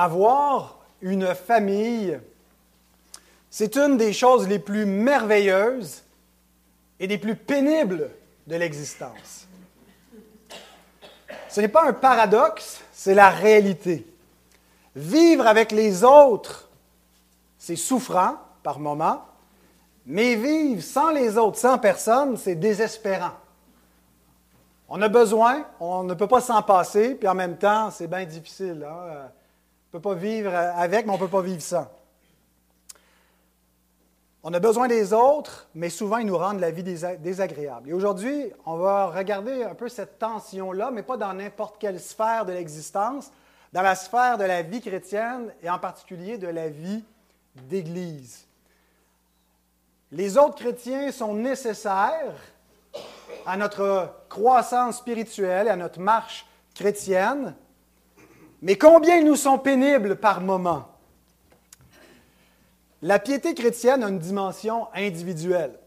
Avoir une famille, c'est une des choses les plus merveilleuses et des plus pénibles de l'existence. Ce n'est pas un paradoxe, c'est la réalité. Vivre avec les autres, c'est souffrant par moments, mais vivre sans les autres, sans personne, c'est désespérant. On a besoin, on ne peut pas s'en passer, puis en même temps, c'est bien difficile. Hein. On ne peut pas vivre avec, mais on ne peut pas vivre sans. On a besoin des autres, mais souvent ils nous rendent la vie désagréable. Et aujourd'hui, on va regarder un peu cette tension-là, mais pas dans n'importe quelle sphère de l'existence, dans la sphère de la vie chrétienne et en particulier de la vie d'Église. Les autres chrétiens sont nécessaires à notre croissance spirituelle à notre marche chrétienne, mais combien ils nous sont pénibles par moments. La piété chrétienne a une dimension individuelle.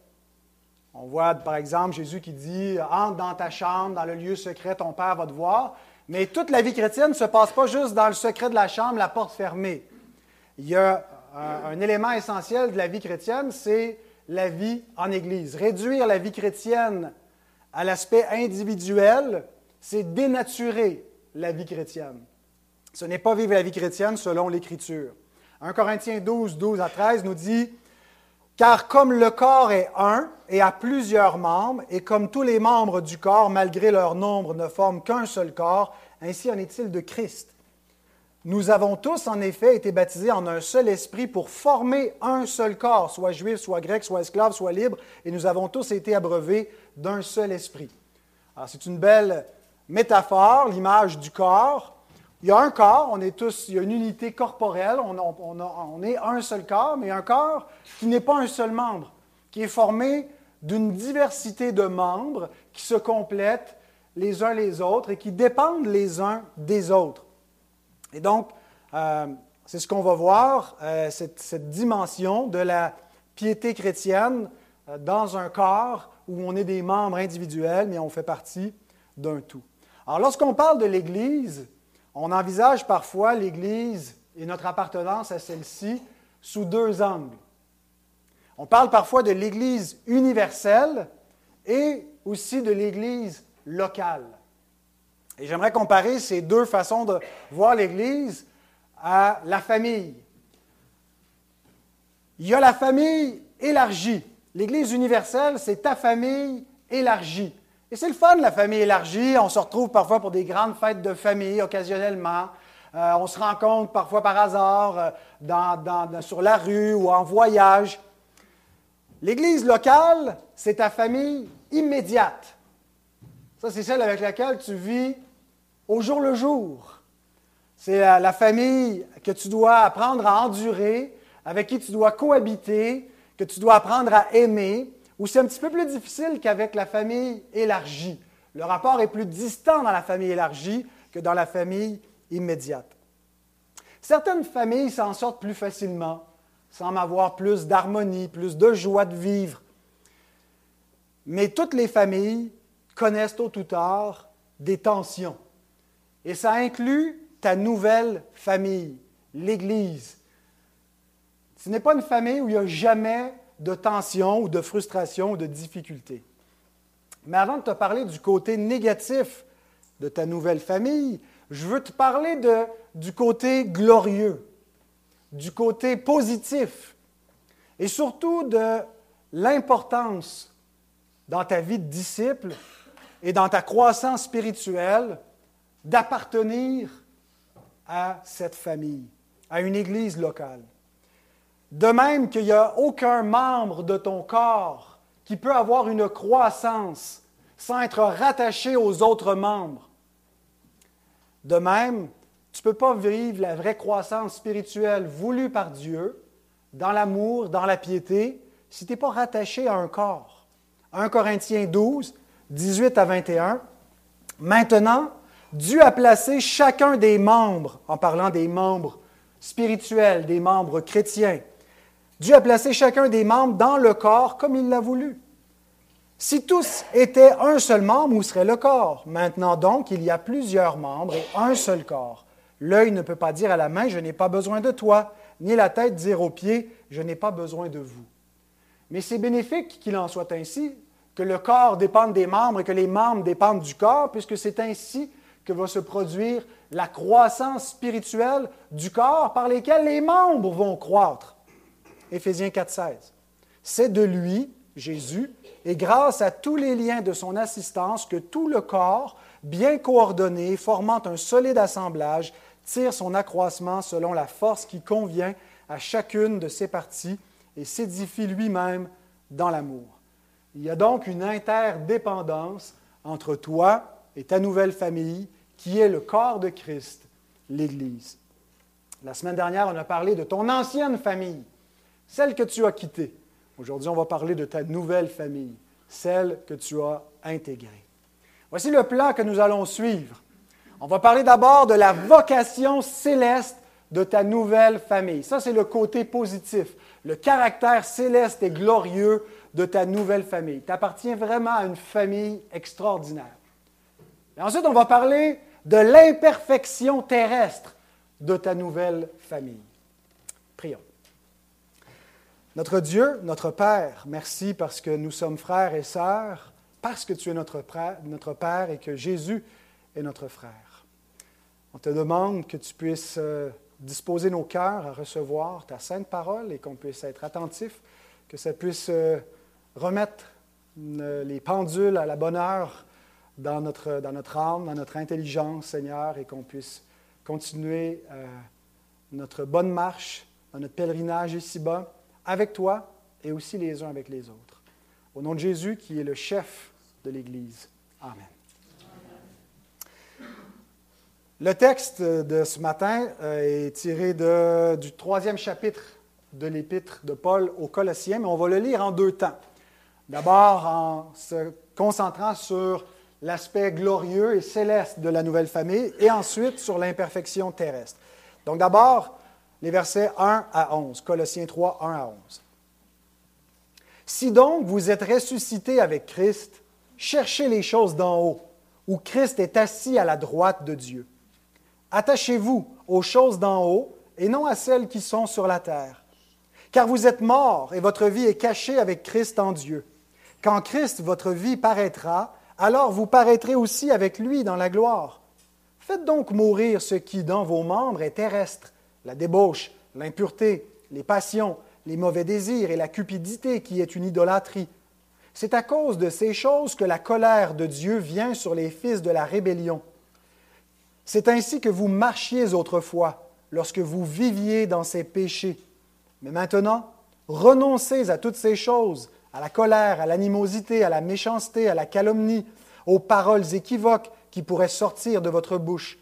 On voit par exemple Jésus qui dit Entre dans ta chambre, dans le lieu secret, ton Père va te voir. Mais toute la vie chrétienne ne se passe pas juste dans le secret de la chambre, la porte fermée. Il y a un, un élément essentiel de la vie chrétienne, c'est la vie en Église. Réduire la vie chrétienne à l'aspect individuel, c'est dénaturer la vie chrétienne. Ce n'est pas vivre la vie chrétienne selon l'Écriture. 1 Corinthiens 12, 12 à 13 nous dit Car comme le corps est un et a plusieurs membres, et comme tous les membres du corps, malgré leur nombre, ne forment qu'un seul corps, ainsi en est-il de Christ. Nous avons tous, en effet, été baptisés en un seul esprit pour former un seul corps, soit juif, soit grec, soit esclave, soit libre, et nous avons tous été abreuvés d'un seul esprit. C'est une belle métaphore, l'image du corps. Il y a un corps, on est tous, il y a une unité corporelle, on, est un seul corps, mais un corps qui n'est pas un seul membre, qui est formé d'une diversité de membres qui se complètent les uns les autres et qui dépendent les uns des autres. Et donc, euh, c'est ce qu'on va voir, euh, cette, dimension de la piété chrétienne euh, dans un corps où on est des membres individuels, mais on fait partie d'un tout. Alors, lorsqu'on parle de l'Église, on envisage parfois l'Église et notre appartenance à celle-ci sous deux angles. On parle parfois de l'Église universelle et aussi de l'Église locale. Et j'aimerais comparer ces deux façons de voir l'Église à la famille. Il y a la famille élargie. L'Église universelle, c'est ta famille élargie. Et c'est le fun, la famille élargie. On se retrouve parfois pour des grandes fêtes de famille, occasionnellement. Euh, on se rencontre parfois par hasard euh, sur la rue ou en voyage. L'Église locale, c'est ta famille immédiate. Ça, c'est celle avec laquelle tu vis au jour le jour. C'est la famille que tu dois apprendre à endurer, avec qui tu dois cohabiter, que tu dois apprendre à aimer où c'est un petit peu plus difficile qu'avec la famille élargie. Le rapport est plus distant dans la famille élargie que dans la famille immédiate. Certaines familles s'en sortent plus facilement, semblent avoir plus d'harmonie, plus de joie de vivre. Mais toutes les familles connaissent tôt ou tard des tensions. Et ça inclut ta nouvelle famille, l'Église. Ce n'est pas une famille où il n'y a jamais de tension ou de frustration ou de difficulté. Mais avant de te parler du côté négatif de ta nouvelle famille, je veux te parler du côté glorieux, du côté positif et surtout de l'importance dans ta vie de disciple et dans ta croissance spirituelle d'appartenir à cette famille, à une église locale. De même qu'il n'y a aucun membre de ton corps qui peut avoir une croissance sans être rattaché aux autres membres. De même, tu ne peux pas vivre la vraie croissance spirituelle voulue par Dieu, dans l'amour, dans la piété, si tu n'es pas rattaché à un corps. 1 Corinthiens 12, 18 à 21. Maintenant, Dieu a placé chacun des membres, en parlant des membres spirituels, des membres chrétiens, Dieu a placé chacun des membres dans le corps comme il l'a voulu. Si tous étaient un seul membre, où serait le corps? Maintenant donc, il y a plusieurs membres et un seul corps. L'œil ne peut pas dire à la main, je n'ai pas besoin de toi, ni la tête dire aux pieds, je n'ai pas besoin de vous. Mais c'est bénéfique qu'il en soit ainsi, que le corps dépende des membres et que les membres dépendent du corps, puisque c'est ainsi que va se produire la croissance spirituelle du corps par lesquels les membres vont croître. Éphésiens 4.16. C'est de lui, Jésus, et grâce à tous les liens de son assistance que tout le corps, bien coordonné, formant un solide assemblage, tire son accroissement selon la force qui convient à chacune de ses parties et s'édifie lui-même dans l'amour. Il y a donc une interdépendance entre toi et ta nouvelle famille qui est le corps de Christ, l'Église. La semaine dernière, on a parlé de ton ancienne famille, celle que tu as quittée. Aujourd'hui, on va parler de ta nouvelle famille, celle que tu as intégrée. Voici le plan que nous allons suivre. On va parler d'abord de la vocation céleste de ta nouvelle famille. Ça, c'est le côté positif, le caractère céleste et glorieux de ta nouvelle famille. Tu appartiens vraiment à une famille extraordinaire. Ensuite, on va parler de l'imperfection terrestre de ta nouvelle famille. Notre Dieu, notre Père, merci parce que nous sommes frères et sœurs, parce que tu es notre Père, notre Père et que Jésus est notre frère. On te demande que tu puisses euh, disposer nos cœurs à recevoir ta sainte parole et qu'on puisse être attentif, que ça puisse euh, remettre euh, les pendules à la bonne heure dans notre, dans notre âme, dans notre intelligence, Seigneur, et qu'on puisse continuer notre bonne marche dans notre pèlerinage ici-bas avec toi et aussi les uns avec les autres. Au nom de Jésus, qui est le chef de l'Église. Amen. Le texte de ce matin euh, est tiré du troisième chapitre de l'épître de Paul aux Colossiens, mais on va le lire en deux temps. D'abord en se concentrant sur l'aspect glorieux et céleste de la nouvelle famille, et ensuite sur l'imperfection terrestre. Donc d'abord, les versets 1 à 11, Colossiens 3, 1 à 11. Si donc vous êtes ressuscité avec Christ, cherchez les choses d'en haut, où Christ est assis à la droite de Dieu. Attachez-vous aux choses d'en haut et non à celles qui sont sur la terre. Car vous êtes morts et votre vie est cachée avec Christ en Dieu. Quand Christ, votre vie, paraîtra, alors vous paraîtrez aussi avec lui dans la gloire. Faites donc mourir ce qui, dans vos membres, est terrestre la débauche, l'impureté, les passions, les mauvais désirs et la cupidité qui est une idolâtrie. C'est à cause de ces choses que la colère de Dieu vient sur les fils de la rébellion. C'est ainsi que vous marchiez autrefois, lorsque vous viviez dans ces péchés. Mais maintenant, renoncez à toutes ces choses, à la colère, à l'animosité, à la méchanceté, à la calomnie, aux paroles équivoques qui pourraient sortir de votre bouche.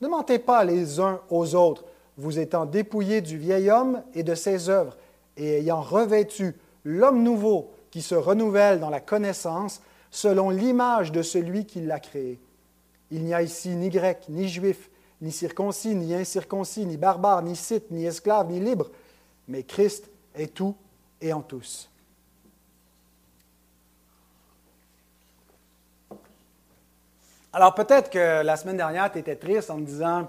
Ne mentez pas les uns aux autres, vous étant dépouillés du vieil homme et de ses œuvres, et ayant revêtu l'homme nouveau qui se renouvelle dans la connaissance selon l'image de celui qui l'a créé. Il n'y a ici ni grec, ni juif, ni circoncis, ni incirconcis, ni barbare, ni scythe, ni esclave, ni libre, mais Christ est tout et en tous. Alors peut-être que la semaine dernière, tu étais triste en me disant,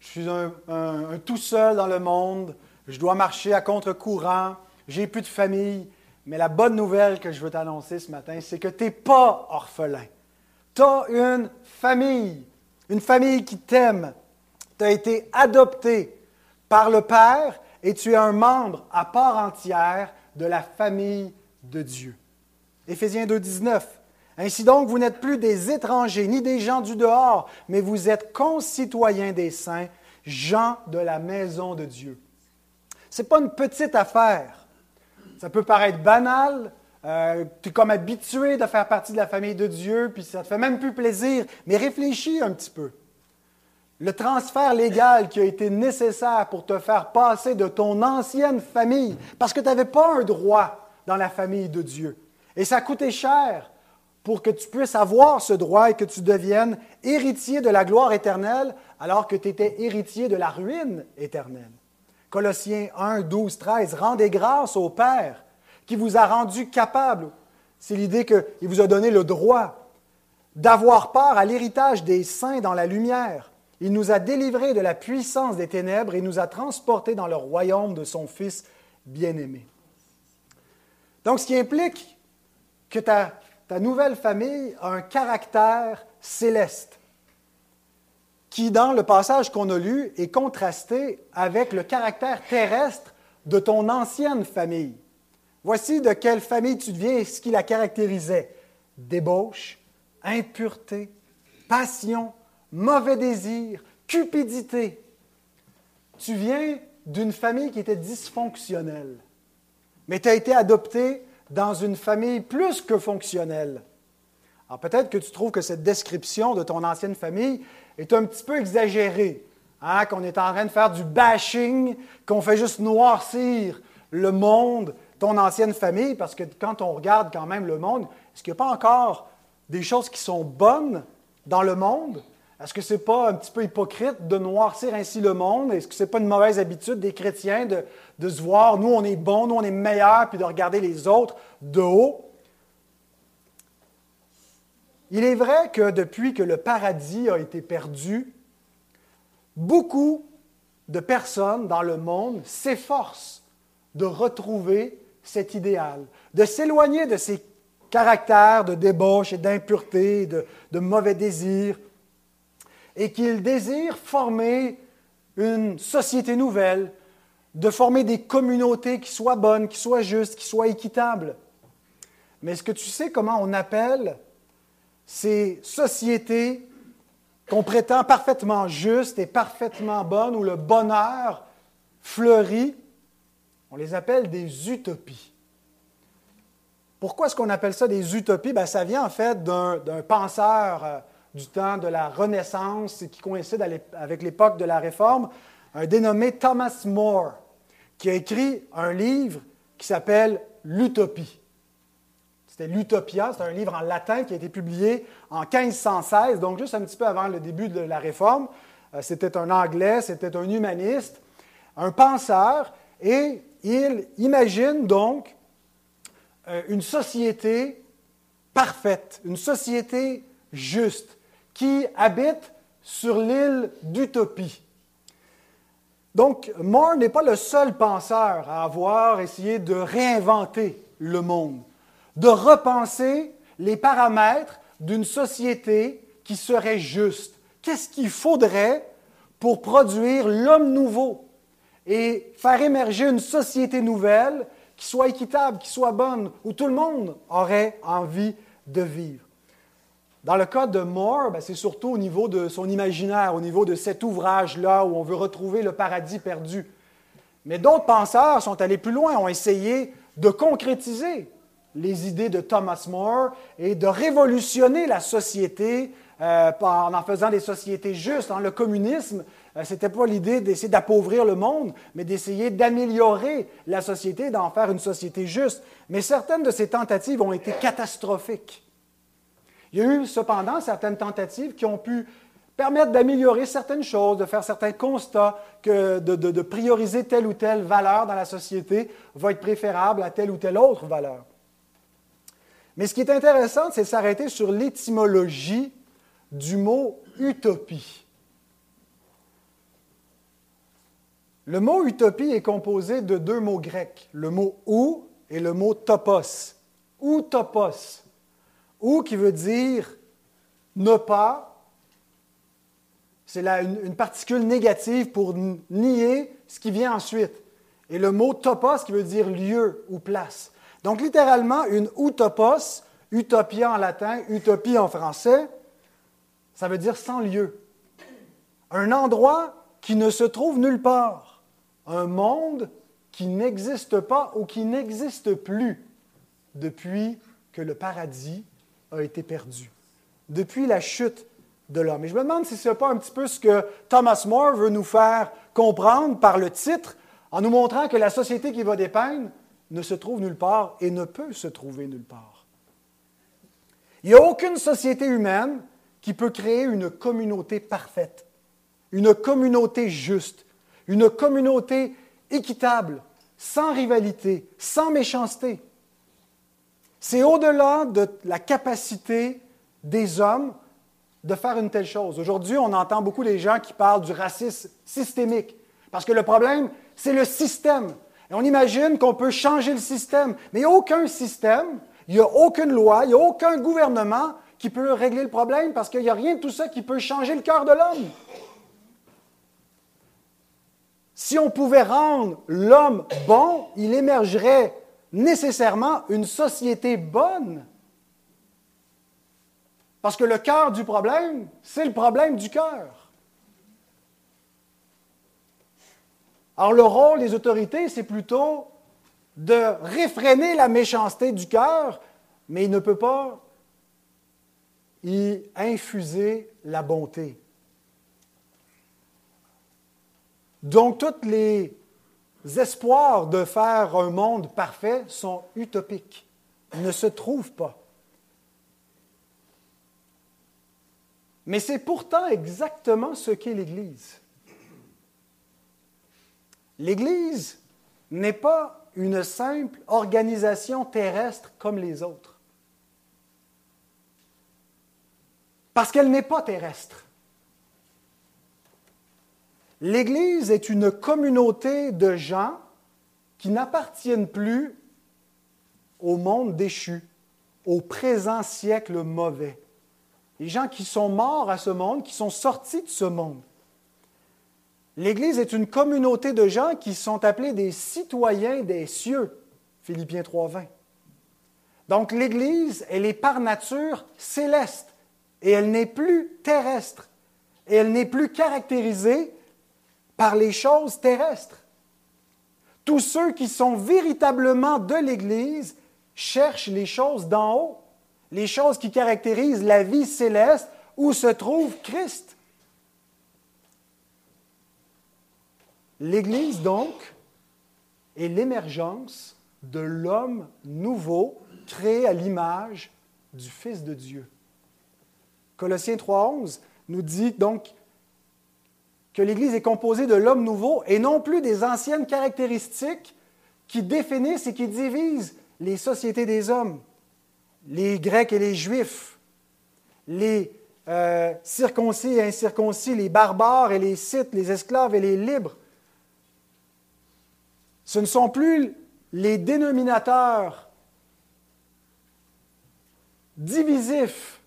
je suis un, tout seul dans le monde, je dois marcher à contre-courant, j'ai plus de famille. Mais la bonne nouvelle que je veux t'annoncer ce matin, c'est que tu n'es pas orphelin. Tu as une famille, une famille qui t'aime. Tu as été adopté par le Père et tu es un membre à part entière de la famille de Dieu. Éphésiens 2, 19. Ainsi donc, vous n'êtes plus des étrangers ni des gens du dehors, mais vous êtes concitoyens des saints, gens de la maison de Dieu. Ce n'est pas une petite affaire. Ça peut paraître banal, euh, tu es comme habitué de faire partie de la famille de Dieu, puis ça te fait même plus plaisir, mais réfléchis un petit peu. Le transfert légal qui a été nécessaire pour te faire passer de ton ancienne famille, parce que tu n'avais pas un droit dans la famille de Dieu. Et ça coûté cher pour que tu puisses avoir ce droit et que tu deviennes héritier de la gloire éternelle alors que tu étais héritier de la ruine éternelle. Colossiens 1, 12, 13, rendez grâce au Père qui vous a rendu capable. C'est l'idée qu'il vous a donné le droit d'avoir part à l'héritage des saints dans la lumière. Il nous a délivrés de la puissance des ténèbres et nous a transportés dans le royaume de son Fils bien-aimé. Donc, ce qui implique que ta, ta nouvelle famille a un caractère céleste, qui, dans le passage qu'on a lu, est contrasté avec le caractère terrestre de ton ancienne famille. Voici de quelle famille tu deviens et ce qui la caractérisait. Débauche, impureté, passion, mauvais désir, cupidité. Tu viens d'une famille qui était dysfonctionnelle, mais tu as été adopté dans une famille plus que fonctionnelle. Alors peut-être que tu trouves que cette description de ton ancienne famille est un petit peu exagérée, hein, qu'on est en train de faire du bashing, qu'on fait juste noircir le monde, ton ancienne famille, parce que quand on regarde quand même le monde, est-ce qu'il n'y a pas encore des choses qui sont bonnes dans le monde? Est-ce que ce n'est pas un petit peu hypocrite de noircir ainsi le monde? Est-ce que ce n'est pas une mauvaise habitude des chrétiens de, de se voir, nous on est bons, nous on est meilleurs, puis de regarder les autres de haut? Il est vrai que depuis que le paradis a été perdu, beaucoup de personnes dans le monde s'efforcent de retrouver cet idéal, de s'éloigner de ces caractères de débauche et d'impureté, de, de, mauvais désirs, et qu'ils désirent former une société nouvelle, de former des communautés qui soient bonnes, qui soient justes, qui soient équitables. Mais est-ce que tu sais comment on appelle ces sociétés qu'on prétend parfaitement justes et parfaitement bonnes, où le bonheur fleurit, on les appelle des utopies. Pourquoi est-ce qu'on appelle ça des utopies? Bien, ça vient en fait d'un penseur euh, du temps de la Renaissance qui coïncide avec l'époque de la Réforme, un dénommé Thomas More, qui a écrit un livre qui s'appelle L'Utopie. C'était l'Utopia, c'est un livre en latin qui a été publié en 1516, donc juste un petit peu avant le début de la Réforme. Euh, c'était un Anglais, c'était un humaniste, un penseur, et il imagine donc euh, une société parfaite, une société juste, qui habite sur l'île d'Utopie. Donc, Moore n'est pas le seul penseur à avoir essayé de réinventer le monde de repenser les paramètres d'une société qui serait juste. Qu'est-ce qu'il faudrait pour produire l'homme nouveau et faire émerger une société nouvelle qui soit équitable, qui soit bonne, où tout le monde aurait envie de vivre? Dans le cas de Moore, ben, c'est surtout au niveau de son imaginaire, au niveau de cet ouvrage-là où on veut retrouver le paradis perdu. Mais d'autres penseurs sont allés plus loin, ont essayé de concrétiser les idées de Thomas More et de révolutionner la société euh, en en faisant des sociétés justes. Dans le communisme, euh, ce n'était pas l'idée d'essayer d'appauvrir le monde, mais d'essayer d'améliorer la société, d'en faire une société juste. Mais certaines de ces tentatives ont été catastrophiques. Il y a eu cependant certaines tentatives qui ont pu permettre d'améliorer certaines choses, de faire certains constats, de, de prioriser telle ou telle valeur dans la société va être préférable à telle ou telle autre valeur. Mais ce qui est intéressant, c'est de s'arrêter sur l'étymologie du mot utopie. Le mot utopie est composé de deux mots grecs, le mot ou et le mot topos. Ou topos. Ou qui veut dire ne pas, c'est une, une particule négative pour nier ce qui vient ensuite. Et le mot topos qui veut dire lieu ou place. Donc, littéralement, une utopos, utopia en latin, utopie en français, ça veut dire sans lieu. Un endroit qui ne se trouve nulle part. Un monde qui n'existe pas ou qui n'existe plus depuis que le paradis a été perdu, depuis la chute de l'homme. Et je me demande si ce n'est pas un petit peu ce que Thomas More veut nous faire comprendre par le titre, en nous montrant que la société qu'il va dépeindre, ne se trouve nulle part et ne peut se trouver nulle part. Il n'y a aucune société humaine qui peut créer une communauté parfaite, une communauté juste, une communauté équitable, sans rivalité, sans méchanceté. C'est au-delà de la capacité des hommes de faire une telle chose. Aujourd'hui, on entend beaucoup des gens qui parlent du racisme systémique, parce que le problème, c'est le système. Et on imagine qu'on peut changer le système, mais il n'y a aucun système, il n'y a aucune loi, il n'y a aucun gouvernement qui peut régler le problème, parce qu'il n'y a rien de tout ça qui peut changer le cœur de l'homme. Si on pouvait rendre l'homme bon, il émergerait nécessairement une société bonne. Parce que le cœur du problème, c'est le problème du cœur. Alors le rôle des autorités, c'est plutôt de réfréner la méchanceté du cœur, mais il ne peut pas y infuser la bonté. Donc tous les espoirs de faire un monde parfait sont utopiques, ne se trouvent pas. Mais c'est pourtant exactement ce qu'est l'Église. L'Église n'est pas une simple organisation terrestre comme les autres. Parce qu'elle n'est pas terrestre. L'Église est une communauté de gens qui n'appartiennent plus au monde déchu, au présent siècle mauvais. Les gens qui sont morts à ce monde, qui sont sortis de ce monde. L'Église est une communauté de gens qui sont appelés des citoyens des cieux, Philippiens 3.20. Donc l'Église, elle est par nature céleste et elle n'est plus terrestre et elle n'est plus caractérisée par les choses terrestres. Tous ceux qui sont véritablement de l'Église cherchent les choses d'en haut, les choses qui caractérisent la vie céleste où se trouve Christ. L'Église, donc, est l'émergence de l'homme nouveau créé à l'image du Fils de Dieu. Colossiens 3.11 nous dit donc que l'Église est composée de l'homme nouveau et non plus des anciennes caractéristiques qui définissent et qui divisent les sociétés des hommes, les Grecs et les Juifs, les euh, circoncis et incirconcis, les barbares et les Scythes, les esclaves et les libres. Ce ne sont plus les dénominateurs divisifs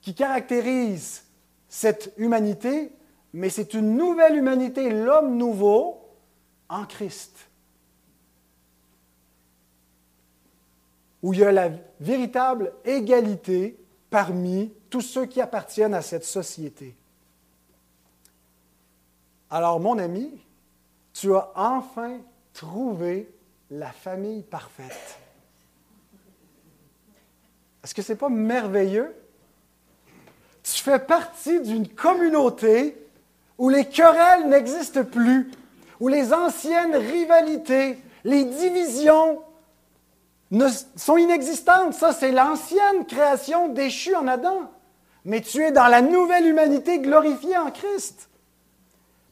qui caractérisent cette humanité, mais c'est une nouvelle humanité, l'homme nouveau en Christ. Où il y a la véritable égalité parmi tous ceux qui appartiennent à cette société. Alors, mon ami, tu as enfin trouvé la famille parfaite. Est-ce que ce n'est pas merveilleux? Tu fais partie d'une communauté où les querelles n'existent plus, où les anciennes rivalités, les divisions sont inexistantes. Ça, c'est l'ancienne création déchue en Adam. Mais tu es dans la nouvelle humanité glorifiée en Christ.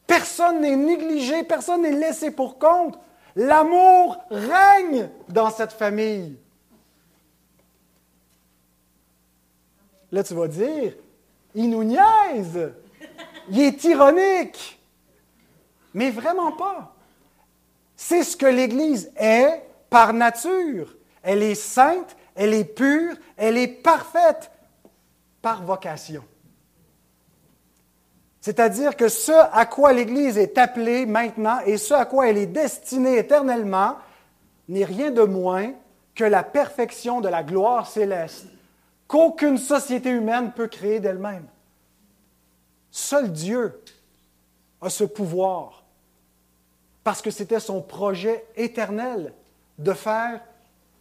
Personne n'est négligé, personne n'est laissé pour compte. L'amour règne dans cette famille. Là, tu vas dire, il nous niaise il est ironique. Mais vraiment pas. C'est ce que l'Église est par nature. Elle est sainte, elle est pure, elle est parfaite par vocation. C'est-à-dire que ce à quoi l'Église est appelée maintenant et ce à quoi elle est destinée éternellement n'est rien de moins que la perfection de la gloire céleste qu'aucune société humaine peut créer d'elle-même. Seul Dieu a ce pouvoir, parce que c'était son projet éternel de faire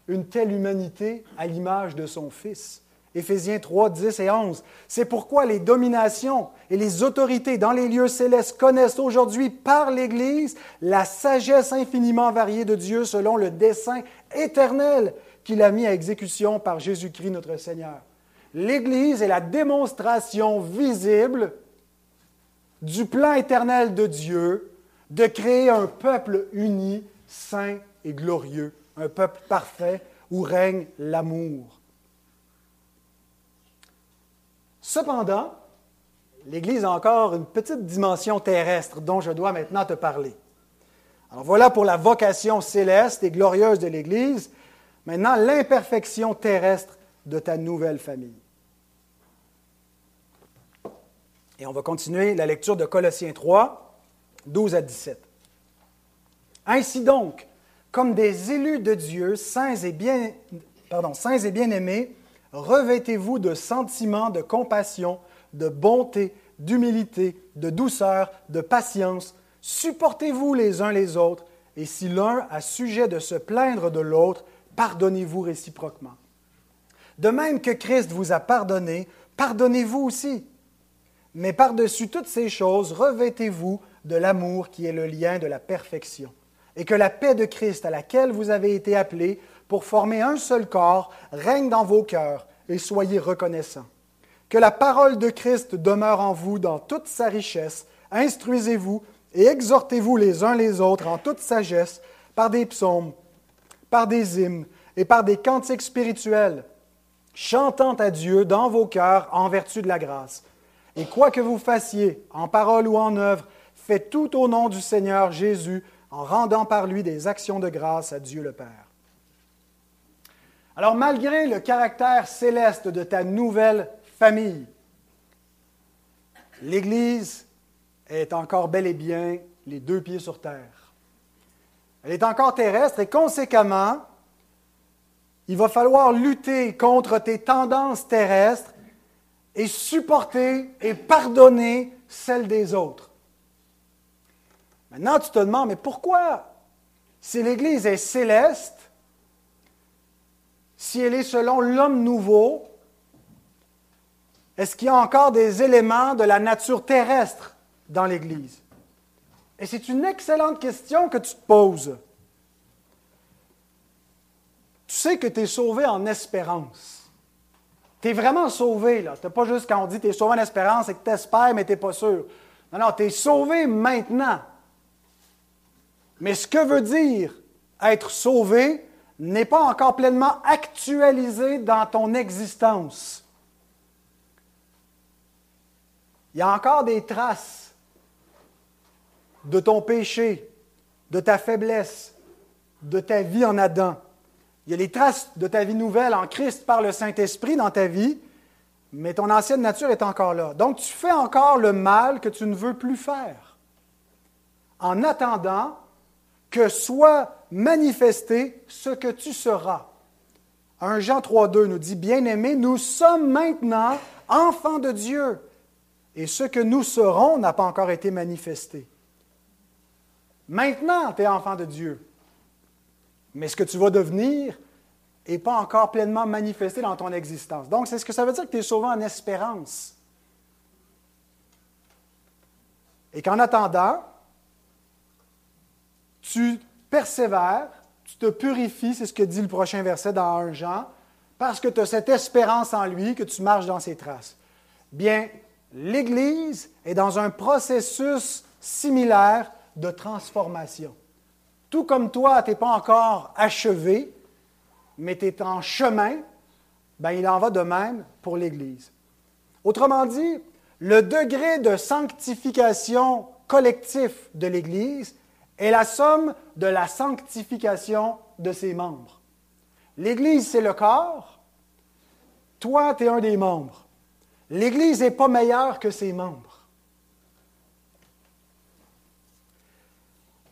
une telle humanité à l'image de son Fils. Éphésiens 3, 10 et 11. C'est pourquoi les dominations et les autorités dans les lieux célestes connaissent aujourd'hui par l'Église la sagesse infiniment variée de Dieu selon le dessein éternel qu'il a mis à exécution par Jésus-Christ notre Seigneur. L'Église est la démonstration visible du plan éternel de Dieu de créer un peuple uni, saint et glorieux, un peuple parfait où règne l'amour. Cependant, l'Église a encore une petite dimension terrestre dont je dois maintenant te parler. Alors voilà pour la vocation céleste et glorieuse de l'Église. Maintenant, l'imperfection terrestre de ta nouvelle famille. Et on va continuer la lecture de Colossiens 3, 12 à 17. Ainsi donc, comme des élus de Dieu, saints et bien, et bien-aimés, revêtez-vous de sentiments de compassion, de bonté, d'humilité, de douceur, de patience. Supportez-vous les uns les autres, et si l'un a sujet de se plaindre de l'autre, pardonnez-vous réciproquement. De même que Christ vous a pardonné, pardonnez-vous aussi. Mais par-dessus toutes ces choses, revêtez-vous de l'amour qui est le lien de la perfection, et que la paix de Christ à laquelle vous avez été appelés pour former un seul corps règne dans vos cœurs, et soyez reconnaissants. Que la parole de Christ demeure en vous dans toute sa richesse. Instruisez-vous et exhortez-vous les uns les autres en toute sagesse par des psaumes, par des hymnes et par des cantiques spirituels, chantant à Dieu dans vos cœurs en vertu de la grâce. Et quoi que vous fassiez, en parole ou en œuvre, faites tout au nom du Seigneur Jésus, en rendant par lui des actions de grâce à Dieu le Père. Alors malgré le caractère céleste de ta nouvelle famille. L'Église est encore bel et bien les deux pieds sur terre. Elle est encore terrestre et conséquemment, il va falloir lutter contre tes tendances terrestres et supporter et pardonner celles des autres. Maintenant, tu te demandes, mais pourquoi, si l'Église est céleste, si elle est selon l'homme nouveau, est-ce qu'il y a encore des éléments de la nature terrestre dans l'Église? Et c'est une excellente question que tu te poses. Tu sais que tu es sauvé en espérance. Tu es vraiment sauvé, là. Tu pas juste quand on dit tu es sauvé en espérance et que tu espères, mais tu n'es pas sûr. Non, non, tu es sauvé maintenant. Mais ce que veut dire être sauvé n'est pas encore pleinement actualisé dans ton existence. il y a encore des traces de ton péché, de ta faiblesse, de ta vie en Adam. Il y a les traces de ta vie nouvelle en Christ par le Saint-Esprit dans ta vie, mais ton ancienne nature est encore là. Donc tu fais encore le mal que tu ne veux plus faire, en attendant que soit manifesté ce que tu seras. 1 Jean 3.2 nous dit, Bien-aimés, nous sommes maintenant enfants de Dieu et ce que nous serons n'a pas encore été manifesté. Maintenant, tu es enfant de Dieu. Mais ce que tu vas devenir n'est pas encore pleinement manifesté dans ton existence. Donc, c'est ce que ça veut dire que tu es sauvé en espérance. Et qu'en attendant, tu persévères, tu te purifies, c'est ce que dit le prochain verset dans 1 Jean, parce que tu as cette espérance en lui, que tu marches dans ses traces. Bien, l'Église est dans un processus similaire de transformation. Tout comme toi, tu n'es pas encore achevé, mais tu es en chemin, ben, il en va de même pour l'Église. Autrement dit, le degré de sanctification collectif de l'Église est la somme de la sanctification de ses membres. L'Église, c'est le corps. Toi, tu es un des membres. L'Église n'est pas meilleure que ses membres.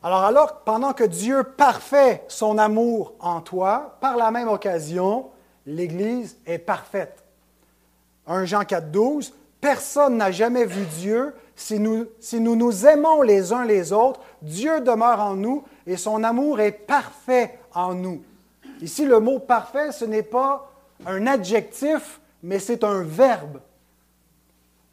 Alors, alors, pendant que Dieu parfait son amour en toi, par la même occasion, l'Église est parfaite. 1 Jean 4, 12, personne n'a jamais vu Dieu. Si nous, si nous nous aimons les uns les autres, Dieu demeure en nous et son amour est parfait en nous. Ici, le mot parfait, ce n'est pas un adjectif, mais c'est un verbe.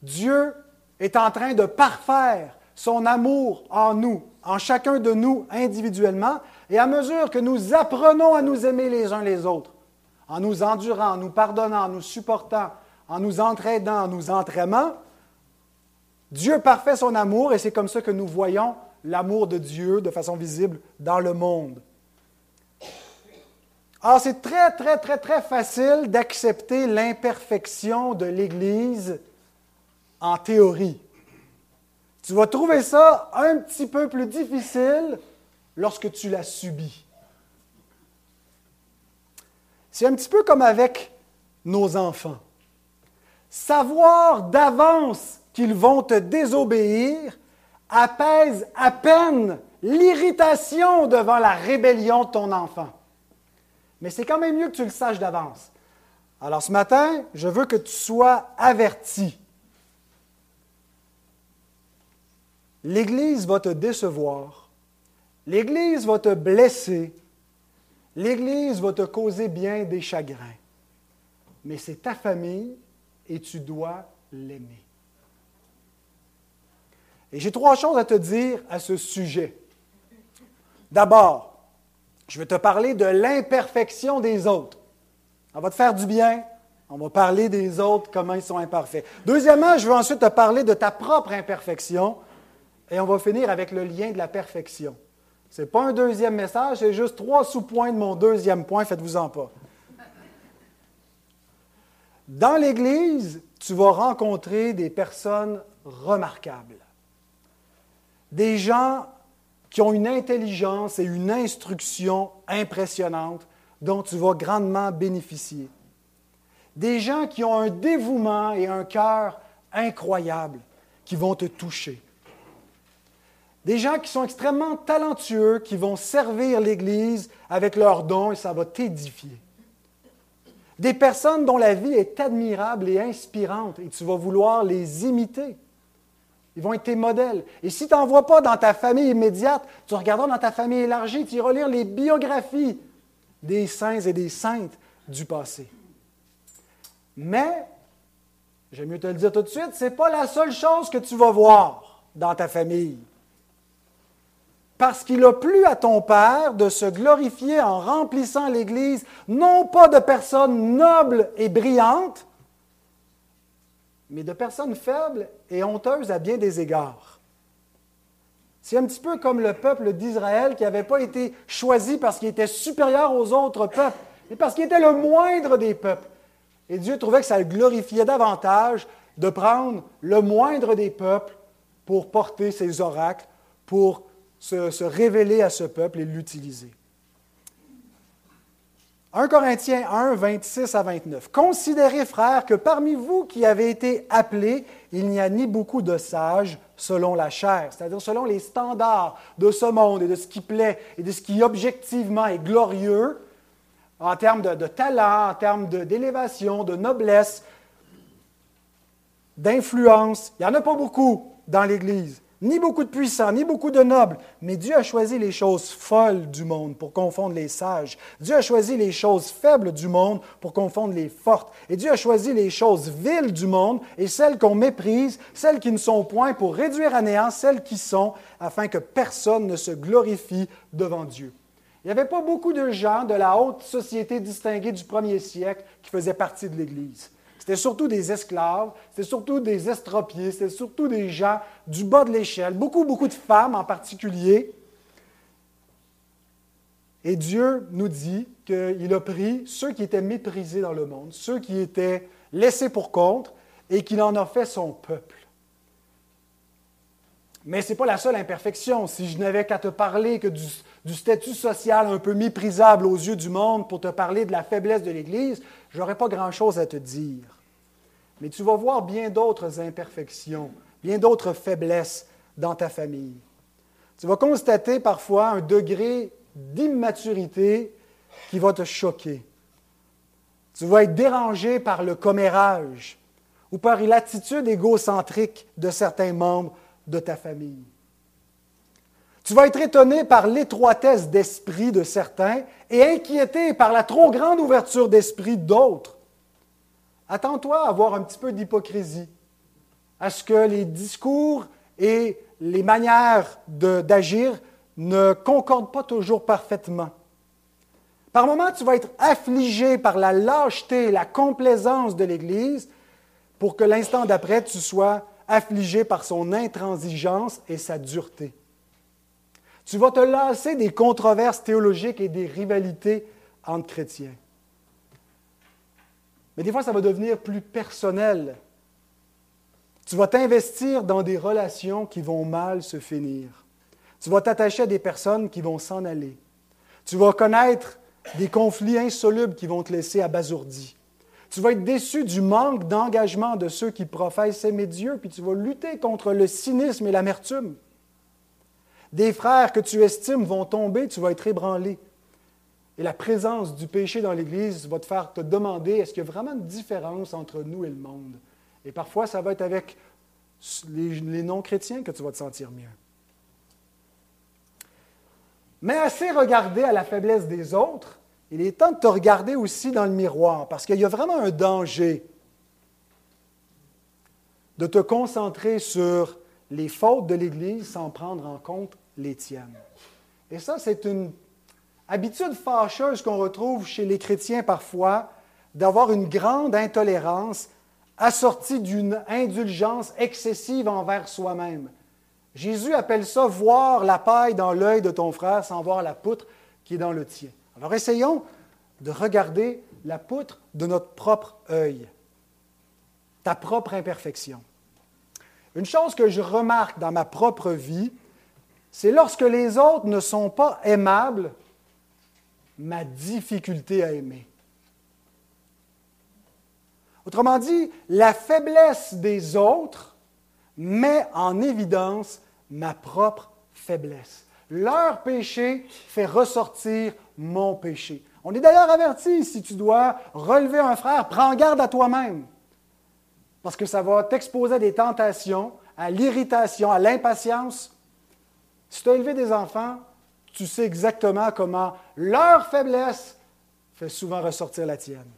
Dieu est en train de parfaire son amour en nous, en chacun de nous individuellement, et à mesure que nous apprenons à nous aimer les uns les autres, en nous endurant, en nous pardonnant, en nous supportant, en nous entraidant, en nous entraînant, Dieu parfait son amour et c'est comme ça que nous voyons l'amour de Dieu de façon visible dans le monde. Alors c'est très, très, très, très facile d'accepter l'imperfection de l'Église en théorie. Tu vas trouver ça un petit peu plus difficile lorsque tu l'as subi. C'est un petit peu comme avec nos enfants. Savoir d'avance qu'ils vont te désobéir apaise à peine l'irritation devant la rébellion de ton enfant. Mais c'est quand même mieux que tu le saches d'avance. Alors ce matin, je veux que tu sois averti. L'Église va te décevoir. L'Église va te blesser. L'Église va te causer bien des chagrins. Mais c'est ta famille et tu dois l'aimer. Et j'ai trois choses à te dire à ce sujet. D'abord, je vais te parler de l'imperfection des autres. On va te faire du bien. On va parler des autres, comment ils sont imparfaits. Deuxièmement, je vais ensuite te parler de ta propre imperfection. Et on va finir avec le lien de la perfection. Ce n'est pas un deuxième message, c'est juste trois sous-points de mon deuxième point, faites-vous-en pas. Dans l'Église, tu vas rencontrer des personnes remarquables. Des gens qui ont une intelligence et une instruction impressionnantes dont tu vas grandement bénéficier. Des gens qui ont un dévouement et un cœur incroyable qui vont te toucher. Des gens qui sont extrêmement talentueux, qui vont servir l'Église avec leurs dons et ça va t'édifier. Des personnes dont la vie est admirable et inspirante et tu vas vouloir les imiter. Ils vont être tes modèles. Et si tu n'en vois pas dans ta famille immédiate, tu regarderas dans ta famille élargie, tu iras lire les biographies des saints et des saintes du passé. Mais, j'aime mieux te le dire tout de suite, ce n'est pas la seule chose que tu vas voir dans ta famille. Parce qu'il a plu à ton Père de se glorifier en remplissant l'Église, non pas de personnes nobles et brillantes, mais de personnes faibles et honteuses à bien des égards. C'est un petit peu comme le peuple d'Israël qui n'avait pas été choisi parce qu'il était supérieur aux autres peuples, mais parce qu'il était le moindre des peuples. Et Dieu trouvait que ça le glorifiait davantage de prendre le moindre des peuples pour porter ses oracles, pour se, révéler à ce peuple et l'utiliser. 1 Corinthiens 1, 26 à 29. Considérez, frères, que parmi vous qui avez été appelés, il n'y a ni beaucoup de sages selon la chair, c'est-à-dire selon les standards de ce monde et de ce qui plaît et de ce qui objectivement est glorieux en termes de, de talent, en termes d'élévation, de, de noblesse, d'influence. Il n'y en a pas beaucoup dans l'Église ni beaucoup de puissants, ni beaucoup de nobles, mais Dieu a choisi les choses folles du monde pour confondre les sages. Dieu a choisi les choses faibles du monde pour confondre les fortes. Et Dieu a choisi les choses viles du monde et celles qu'on méprise, celles qui ne sont point, pour réduire à néant celles qui sont, afin que personne ne se glorifie devant Dieu. Il n'y avait pas beaucoup de gens de la haute société distinguée du premier siècle qui faisaient partie de l'Église. C'était surtout des esclaves, c'était surtout des estropiés, c'était surtout des gens du bas de l'échelle, beaucoup, beaucoup de femmes en particulier. Et Dieu nous dit qu'il a pris ceux qui étaient méprisés dans le monde, ceux qui étaient laissés pour compte, et qu'il en a fait son peuple. Mais ce n'est pas la seule imperfection. Si je n'avais qu'à te parler que du, du, statut social un peu méprisable aux yeux du monde pour te parler de la faiblesse de l'Église, je n'aurais pas grand-chose à te dire mais tu vas voir bien d'autres imperfections, bien d'autres faiblesses dans ta famille. Tu vas constater parfois un degré d'immaturité qui va te choquer. Tu vas être dérangé par le commérage ou par l'attitude égocentrique de certains membres de ta famille. Tu vas être étonné par l'étroitesse d'esprit de certains et inquiété par la trop grande ouverture d'esprit d'autres. Attends-toi à avoir un petit peu d'hypocrisie, à ce que les discours et les manières d'agir ne concordent pas toujours parfaitement. Par moments, tu vas être affligé par la lâcheté et la complaisance de l'Église pour que l'instant d'après, tu sois affligé par son intransigeance et sa dureté. Tu vas te lasser des controverses théologiques et des rivalités entre chrétiens. Mais des fois, ça va devenir plus personnel. Tu vas t'investir dans des relations qui vont mal se finir. Tu vas t'attacher à des personnes qui vont s'en aller. Tu vas connaître des conflits insolubles qui vont te laisser abasourdi. Tu vas être déçu du manque d'engagement de ceux qui professent aimer Dieu, puis tu vas lutter contre le cynisme et l'amertume. Des frères que tu estimes vont tomber, tu vas être ébranlé. Et la présence du péché dans l'Église va te faire te demander est-ce qu'il y a vraiment une différence entre nous et le monde? Et parfois, ça va être avec les, non-chrétiens que tu vas te sentir mieux. Mais assez regarder à la faiblesse des autres, il est temps de te regarder aussi dans le miroir, parce qu'il y a vraiment un danger de te concentrer sur les fautes de l'Église sans prendre en compte les tiennes. Et ça, c'est une habitude fâcheuse qu'on retrouve chez les chrétiens parfois, d'avoir une grande intolérance assortie d'une indulgence excessive envers soi-même. Jésus appelle ça voir la paille dans l'œil de ton frère sans voir la poutre qui est dans le tien. Alors essayons de regarder la poutre de notre propre œil, ta propre imperfection. Une chose que je remarque dans ma propre vie, c'est lorsque les autres ne sont pas aimables, ma difficulté à aimer. Autrement dit, la faiblesse des autres met en évidence ma propre faiblesse. Leur péché fait ressortir mon péché. On est d'ailleurs averti, si tu dois relever un frère, prends garde à toi-même, parce que ça va t'exposer à des tentations, à l'irritation, à l'impatience. Si tu as élevé des enfants, tu sais exactement comment leur faiblesse fait souvent ressortir la tienne.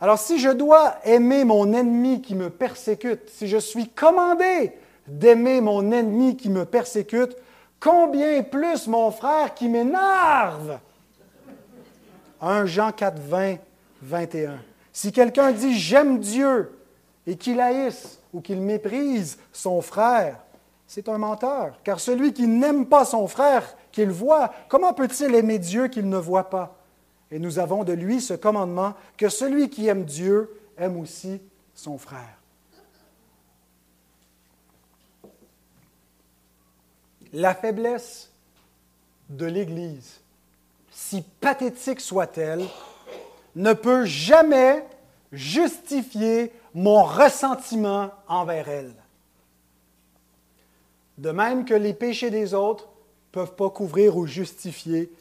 Alors si je dois aimer mon ennemi qui me persécute, si je suis commandé d'aimer mon ennemi qui me persécute, combien plus mon frère qui m'énerve? 1 Jean 4, 20, 21. Si quelqu'un dit j'aime Dieu et qu'il haïsse ou qu'il méprise son frère, c'est un menteur. Car celui qui n'aime pas son frère qu'il voit, comment peut-il aimer Dieu qu'il ne voit pas? Et nous avons de lui ce commandement que celui qui aime Dieu aime aussi son frère. La faiblesse de l'Église, si pathétique soit-elle, ne peut jamais justifier mon ressentiment envers elle. De même que les péchés des autres ne peuvent pas couvrir ou justifier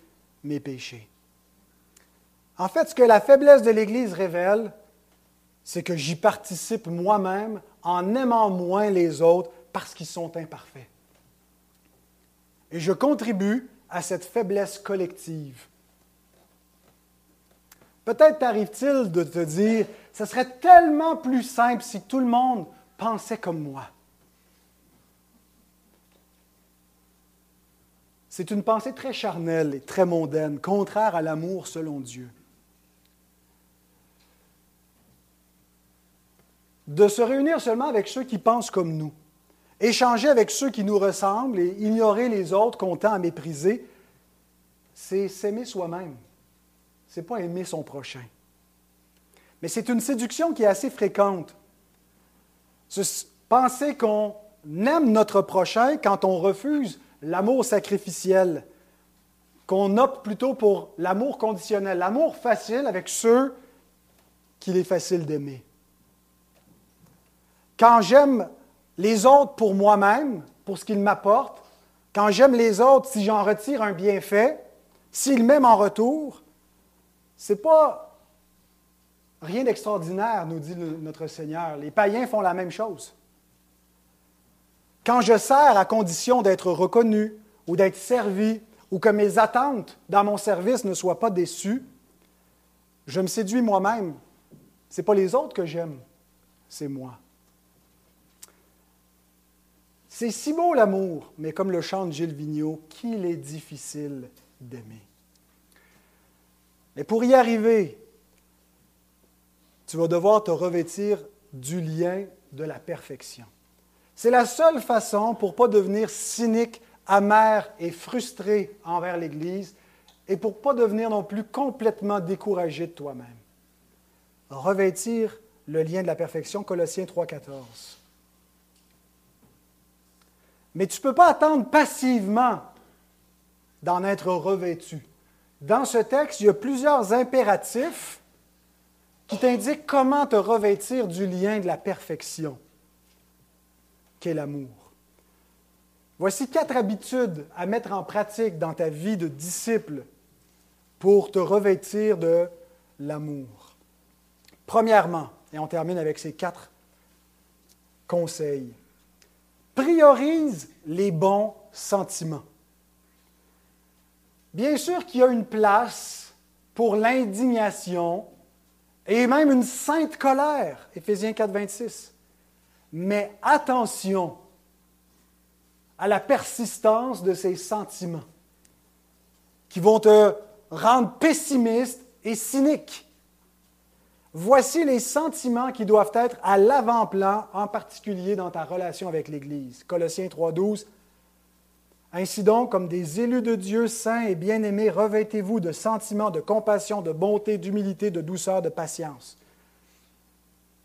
mes péchés. En fait, ce que la faiblesse de l'Église révèle, c'est que j'y participe moi-même en aimant moins les autres parce qu'ils sont imparfaits. Et je contribue à cette faiblesse collective. Peut-être t'arrive-t-il de te dire, ce serait tellement plus simple si tout le monde pensait comme moi. C'est une pensée très charnelle et très mondaine, contraire à l'amour selon Dieu. De se réunir seulement avec ceux qui pensent comme nous. Échanger avec ceux qui nous ressemblent et ignorer les autres qu'on tend à mépriser, c'est s'aimer soi-même. Ce n'est pas aimer son prochain. Mais c'est une séduction qui est assez fréquente. Penser qu'on aime notre prochain quand on refuse l'amour sacrificiel, qu'on opte plutôt pour l'amour conditionnel, l'amour facile avec ceux qu'il est facile d'aimer. Quand j'aime les autres pour moi-même, pour ce qu'ils m'apportent, quand j'aime les autres, si j'en retire un bienfait, s'ils m'aiment en retour, ce n'est pas rien d'extraordinaire, nous dit notre Seigneur. Les païens font la même chose. Quand je sers à condition d'être reconnu ou d'être servi, ou que mes attentes dans mon service ne soient pas déçues, je me séduis moi-même. Ce n'est pas les autres que j'aime, c'est moi. C'est si beau l'amour, mais comme le chante Gilles Vigneault, qu'il est difficile d'aimer. Mais pour y arriver, tu vas devoir te revêtir du lien de la perfection. C'est la seule façon pour ne pas devenir cynique, amer et frustré envers l'Église et pour ne pas devenir non plus complètement découragé de toi-même. Revêtir le lien de la perfection, Colossiens 3.14. Mais tu ne peux pas attendre passivement d'en être revêtu. Dans ce texte, il y a plusieurs impératifs qui t'indiquent comment te revêtir du lien de la perfection, l'amour. Voici quatre habitudes à mettre en pratique dans ta vie de disciple pour te revêtir de l'amour. Premièrement, et on termine avec ces quatre conseils, priorise les bons sentiments. Bien sûr qu'il y a une place pour l'indignation et même une sainte colère, Éphésiens 4, 26. Mais attention à la persistance de ces sentiments qui vont te rendre pessimiste et cynique. Voici les sentiments qui doivent être à l'avant-plan, en particulier dans ta relation avec l'Église. Colossiens 3.12. Ainsi donc, comme des élus de Dieu saints et bien-aimés, revêtez-vous de sentiments de compassion, de bonté, d'humilité, de douceur, de patience.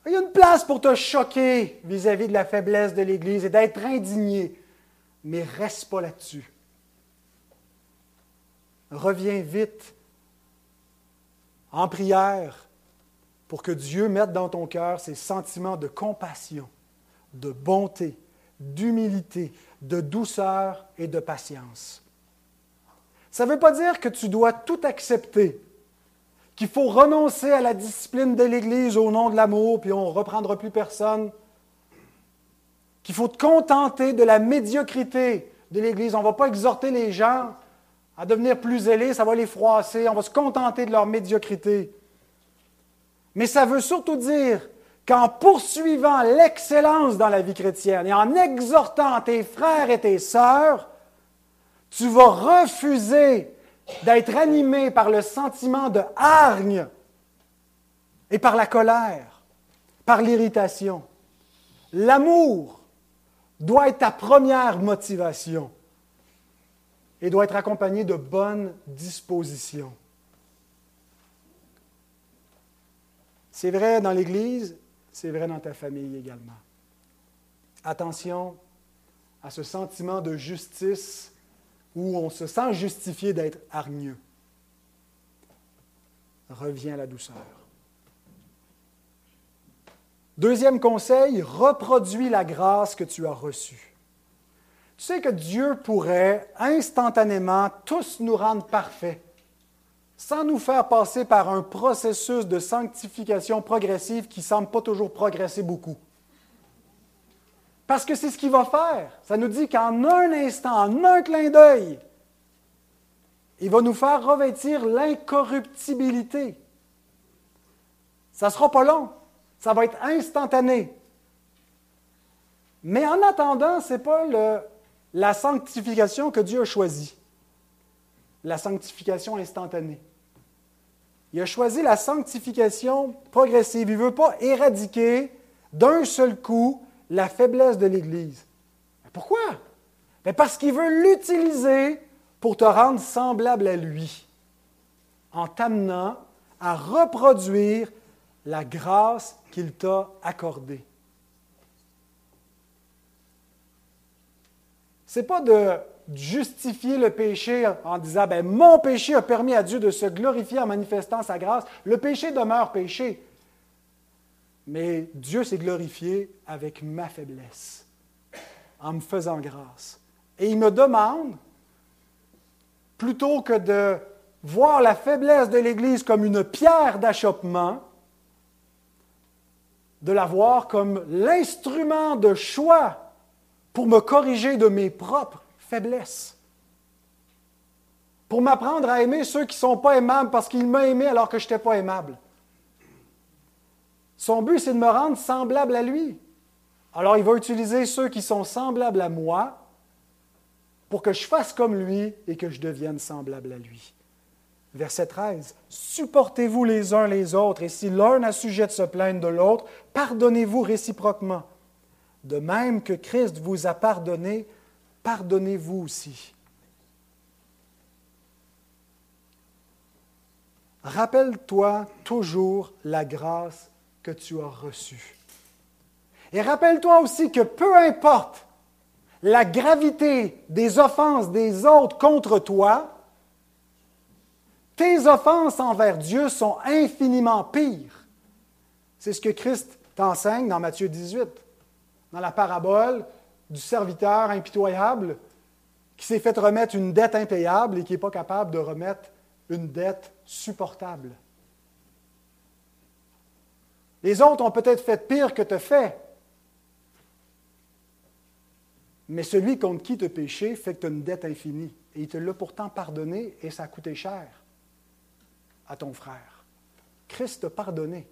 Il y a une place pour te choquer vis-à-vis de la faiblesse de l'Église et d'être indigné, mais reste pas là-dessus. Reviens vite en prière pour que Dieu mette dans ton cœur ces sentiments de compassion, de bonté, d'humilité, de douceur et de patience. Ça ne veut pas dire que tu dois tout accepter, qu'il faut renoncer à la discipline de l'Église au nom de l'amour, puis on ne reprendra plus personne, qu'il faut te contenter de la médiocrité de l'Église. On ne va pas exhorter les gens à devenir plus zélés, ça va les froisser, on va se contenter de leur médiocrité. Mais ça veut surtout dire qu'en poursuivant l'excellence dans la vie chrétienne et en exhortant tes frères et tes sœurs, tu vas refuser d'être animé par le sentiment de hargne et par la colère, par l'irritation. L'amour doit être ta première motivation et doit être accompagné de bonnes dispositions. C'est vrai dans l'Église, c'est vrai dans ta famille également. Attention à ce sentiment de justice où on se sent justifié d'être hargneux. Reviens à la douceur. Deuxième conseil, reproduis la grâce que tu as reçue. Tu sais que Dieu pourrait instantanément tous nous rendre parfaits sans nous faire passer par un processus de sanctification progressive qui ne semble pas toujours progresser beaucoup. Parce que c'est ce qu'il va faire. Ça nous dit qu'en un instant, en un clin d'œil, il va nous faire revêtir l'incorruptibilité. Ça ne sera pas long. Ça va être instantané. Mais en attendant, ce n'est pas la sanctification que Dieu a choisie. La sanctification instantanée. Il a choisi la sanctification progressive. Il ne veut pas éradiquer d'un seul coup la faiblesse de l'Église. Pourquoi? parce qu'il veut l'utiliser pour te rendre semblable à lui, en t'amenant à reproduire la grâce qu'il t'a accordée. Ce n'est pas de justifier le péché en disant ben, Mon péché a permis à Dieu de se glorifier en manifestant sa grâce. Le péché demeure péché. Mais Dieu s'est glorifié avec ma faiblesse, en me faisant grâce. Et il me demande, plutôt que de voir la faiblesse de l'Église comme une pierre d'achoppement, de la voir comme l'instrument de choix pour me corriger de mes propres faiblesse. Pour m'apprendre à aimer ceux qui ne sont pas aimables parce qu'il m'a aimé alors que je n'étais pas aimable. Son but, c'est de me rendre semblable à lui. Alors il va utiliser ceux qui sont semblables à moi pour que je fasse comme lui et que je devienne semblable à lui. Verset 13. Supportez-vous les uns les autres, et si l'un a sujet de se plaindre de l'autre, pardonnez-vous réciproquement. De même que Christ vous a pardonné, pardonnez-vous aussi. Rappelle-toi toujours la grâce que tu as reçu. Et rappelle-toi aussi que peu importe la gravité des offenses des autres contre toi, tes offenses envers Dieu sont infiniment pires. C'est ce que Christ t'enseigne dans Matthieu 18, dans la parabole du serviteur impitoyable qui s'est fait remettre une dette impayable et qui n'est pas capable de remettre une dette supportable. Les autres ont peut-être fait pire que te fait, mais celui contre qui tu as péché fait que tu as une dette infinie. Et il te l'a pourtant pardonné et ça a coûté cher à ton frère. Christ t'a pardonné.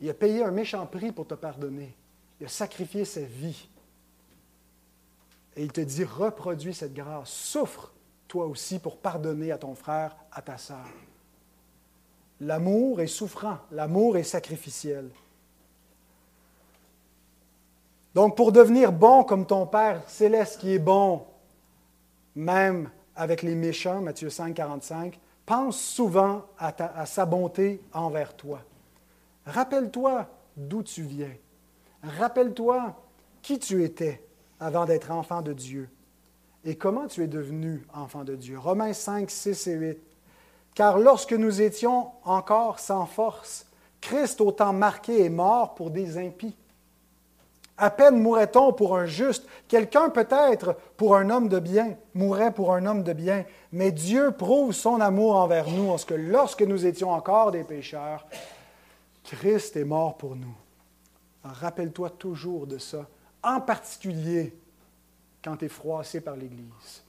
Il a payé un méchant prix pour te pardonner. Il a sacrifié sa vie. Et il te dit, reproduis cette grâce. Souffre toi aussi pour pardonner à ton frère, à ta sœur. L'amour est souffrant, l'amour est sacrificiel. Donc pour devenir bon comme ton Père céleste qui est bon, même avec les méchants, Matthieu 5, 45, pense souvent à, sa bonté envers toi. Rappelle-toi d'où tu viens. Rappelle-toi qui tu étais avant d'être enfant de Dieu et comment tu es devenu enfant de Dieu. Romains 5, 6 et 8. Car lorsque nous étions encore sans force, Christ au temps marqué est mort pour des impies. À peine mourrait-on pour un juste. Quelqu'un peut-être pour un homme de bien mourrait pour un homme de bien. Mais Dieu prouve son amour envers nous en ce que lorsque nous étions encore des pécheurs, Christ est mort pour nous. Rappelle-toi toujours de ça, en particulier quand tu es froissé par l'Église.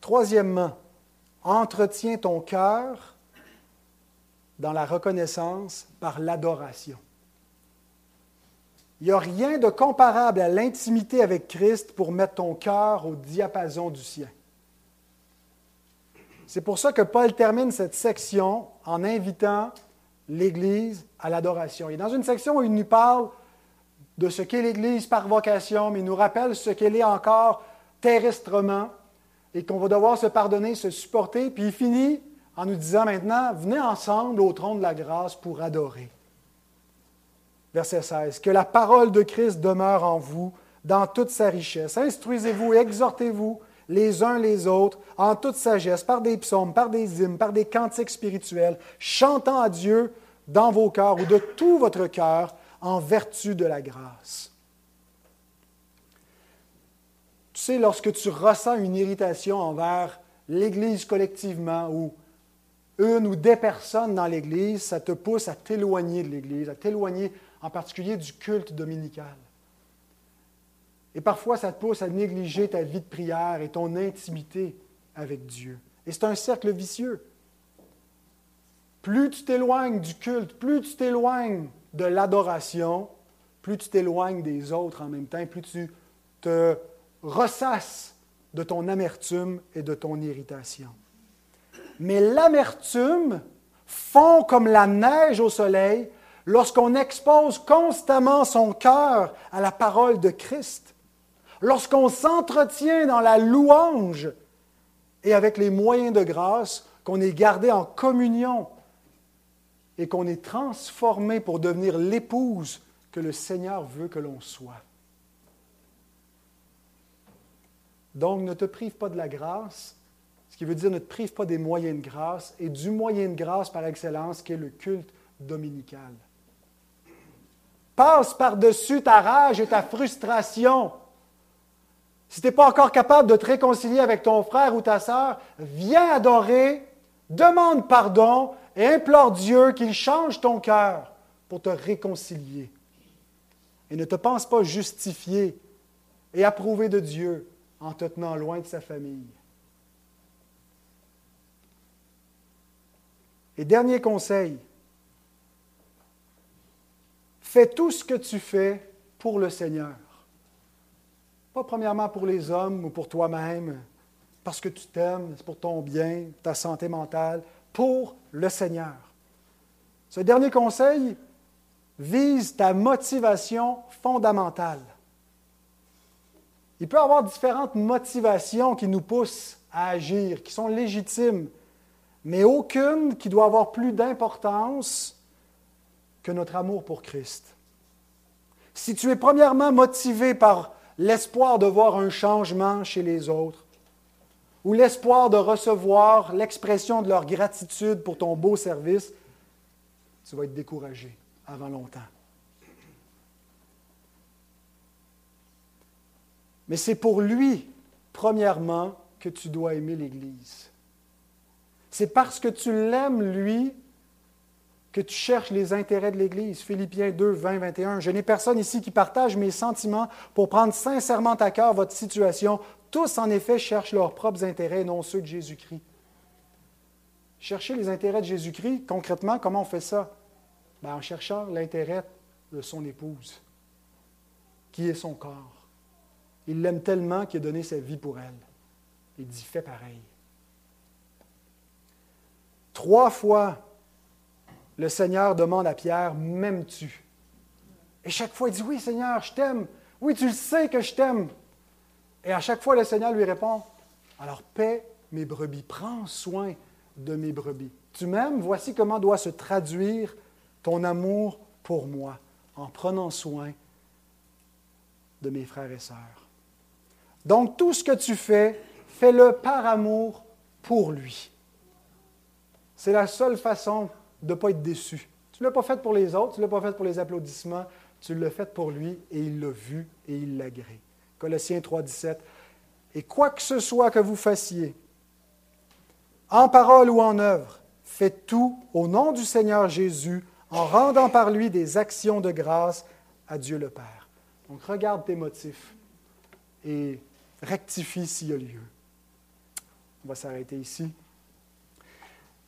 Troisièmement, entretiens ton cœur dans la reconnaissance par l'adoration. Il n'y a rien de comparable à l'intimité avec Christ pour mettre ton cœur au diapason du sien. C'est pour ça que Paul termine cette section en invitant l'Église à l'adoration. Et dans une section où il nous parle de ce qu'est l'Église par vocation, mais il nous rappelle ce qu'elle est encore terrestrement et qu'on va devoir se pardonner, se supporter. Puis il finit en nous disant maintenant, venez ensemble au trône de la grâce pour adorer. Verset 16. Que la parole de Christ demeure en vous dans toute sa richesse. Instruisez-vous, exhortez-vous les uns les autres en toute sagesse, par des psaumes, par des hymnes, par des cantiques spirituels, chantant à Dieu dans vos cœurs ou de tout votre cœur en vertu de la grâce. Sais, lorsque tu ressens une irritation envers l'Église collectivement ou une ou des personnes dans l'Église, ça te pousse à t'éloigner de l'Église, à t'éloigner en particulier du culte dominical. Et parfois, ça te pousse à négliger ta vie de prière et ton intimité avec Dieu. Et c'est un cercle vicieux. Plus tu t'éloignes du culte, plus tu t'éloignes de l'adoration, plus tu t'éloignes des autres en même temps, plus tu te ressasses de ton amertume et de ton irritation. Mais l'amertume fond comme la neige au soleil lorsqu'on expose constamment son cœur à la parole de Christ, lorsqu'on s'entretient dans la louange et avec les moyens de grâce, qu'on est gardé en communion et qu'on est transformé pour devenir l'épouse que le Seigneur veut que l'on soit. Donc, ne te prive pas de la grâce, ce qui veut dire ne te prive pas des moyens de grâce et du moyen de grâce par excellence qui est le culte dominical. Passe par-dessus ta rage et ta frustration. Si tu n'es pas encore capable de te réconcilier avec ton frère ou ta sœur, viens adorer, demande pardon et implore Dieu qu'il change ton cœur pour te réconcilier. Et ne te pense pas justifié et approuvé de Dieu en te tenant loin de sa famille. Et dernier conseil, fais tout ce que tu fais pour le Seigneur. Pas premièrement pour les hommes ou pour toi-même, parce que tu t'aimes, c'est pour ton bien, ta santé mentale, pour le Seigneur. Ce dernier conseil vise ta motivation fondamentale. Il peut y avoir différentes motivations qui nous poussent à agir, qui sont légitimes, mais aucune qui doit avoir plus d'importance que notre amour pour Christ. Si tu es premièrement motivé par l'espoir de voir un changement chez les autres, ou l'espoir de recevoir l'expression de leur gratitude pour ton beau service, tu vas être découragé avant longtemps. Mais c'est pour lui, premièrement, que tu dois aimer l'Église. C'est parce que tu l'aimes, lui, que tu cherches les intérêts de l'Église. Philippiens 2, 20, 21. Je n'ai personne ici qui partage mes sentiments pour prendre sincèrement à cœur votre situation. Tous, en effet, cherchent leurs propres intérêts, non ceux de Jésus-Christ. Chercher les intérêts de Jésus-Christ, concrètement, comment on fait ça? Ben, en cherchant l'intérêt de son épouse, qui est son corps. Il l'aime tellement qu'il a donné sa vie pour elle. Il dit, fais pareil. Trois fois, le Seigneur demande à Pierre, m'aimes-tu? Et chaque fois, il dit, oui Seigneur, je t'aime. Oui, tu le sais que je t'aime. Et à chaque fois, le Seigneur lui répond, alors paie mes brebis, prends soin de mes brebis. Tu m'aimes, voici comment doit se traduire ton amour pour moi, en prenant soin de mes frères et sœurs. Donc tout ce que tu fais, fais-le par amour pour lui. C'est la seule façon de ne pas être déçu. Tu ne l'as pas fait pour les autres, tu ne l'as pas fait pour les applaudissements, tu l'as fait pour lui et il l'a vu et il l'a gré. Colossiens 3, 17. Et quoi que ce soit que vous fassiez, en parole ou en œuvre, faites tout au nom du Seigneur Jésus, en rendant par lui des actions de grâce à Dieu le Père. Donc regarde tes motifs et rectifie s'il y a lieu. On va s'arrêter ici.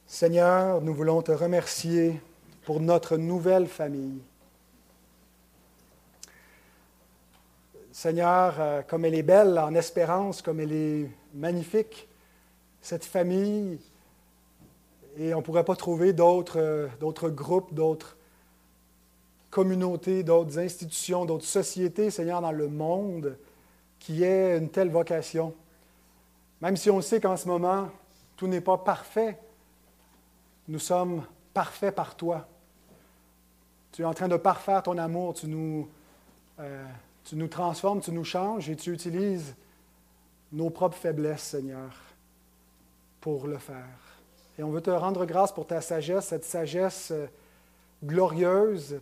Seigneur, nous voulons te remercier pour notre nouvelle famille. Seigneur, euh, comme elle est belle en espérance, comme elle est magnifique, cette famille, et on ne pourrait pas trouver euh, d'autres groupes, d'autres communautés, d'autres institutions, d'autres sociétés, Seigneur, dans le monde qui aient une telle vocation. Même si on sait qu'en ce moment, tout n'est pas parfait, nous sommes parfaits par toi. Tu es en train de parfaire ton amour, tu nous, euh, tu nous transformes, tu nous changes et tu utilises nos propres faiblesses, Seigneur, pour le faire. Et on veut te rendre grâce pour ta sagesse, cette sagesse euh, glorieuse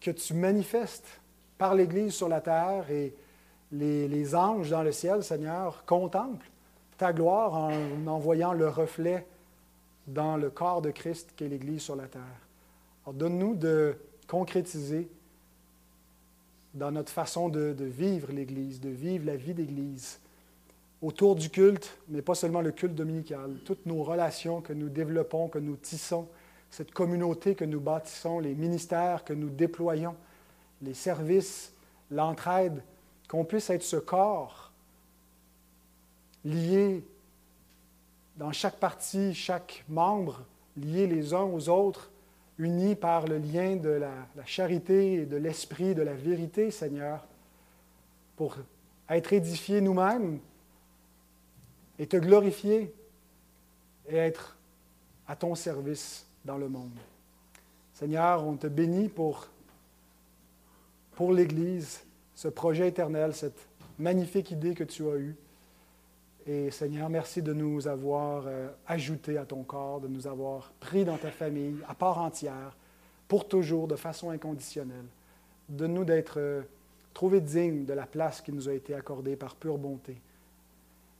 que tu manifestes par l'Église sur la terre et les, anges dans le ciel, Seigneur, contemplent ta gloire en en voyant le reflet dans le corps de Christ qu'est l'Église sur la terre. Alors donne-nous de concrétiser dans notre façon de, de vivre l'Église, de vivre la vie d'Église autour du culte, mais pas seulement le culte dominical, toutes nos relations que nous développons, que nous tissons, cette communauté que nous bâtissons, les ministères que nous déployons, les services, l'entraide, qu'on puisse être ce corps lié dans chaque partie, chaque membre, liés les uns aux autres, unis par le lien de la, charité et de l'esprit, de la vérité, Seigneur, pour être édifiés nous-mêmes et te glorifier et être à ton service dans le monde. Seigneur, on te bénit pour l'Église, ce projet éternel, cette magnifique idée que tu as eue. Et Seigneur, merci de nous avoir euh, ajoutés à ton corps, de nous avoir pris dans ta famille à part entière, pour toujours, de façon inconditionnelle. De nous d'être euh, trouvés dignes de la place qui nous a été accordée par pure bonté.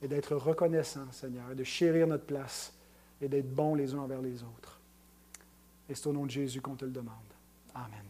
Et d'être reconnaissants, Seigneur, et de chérir notre place et d'être bons les uns envers les autres. Et c'est au nom de Jésus qu'on te le demande. Amen.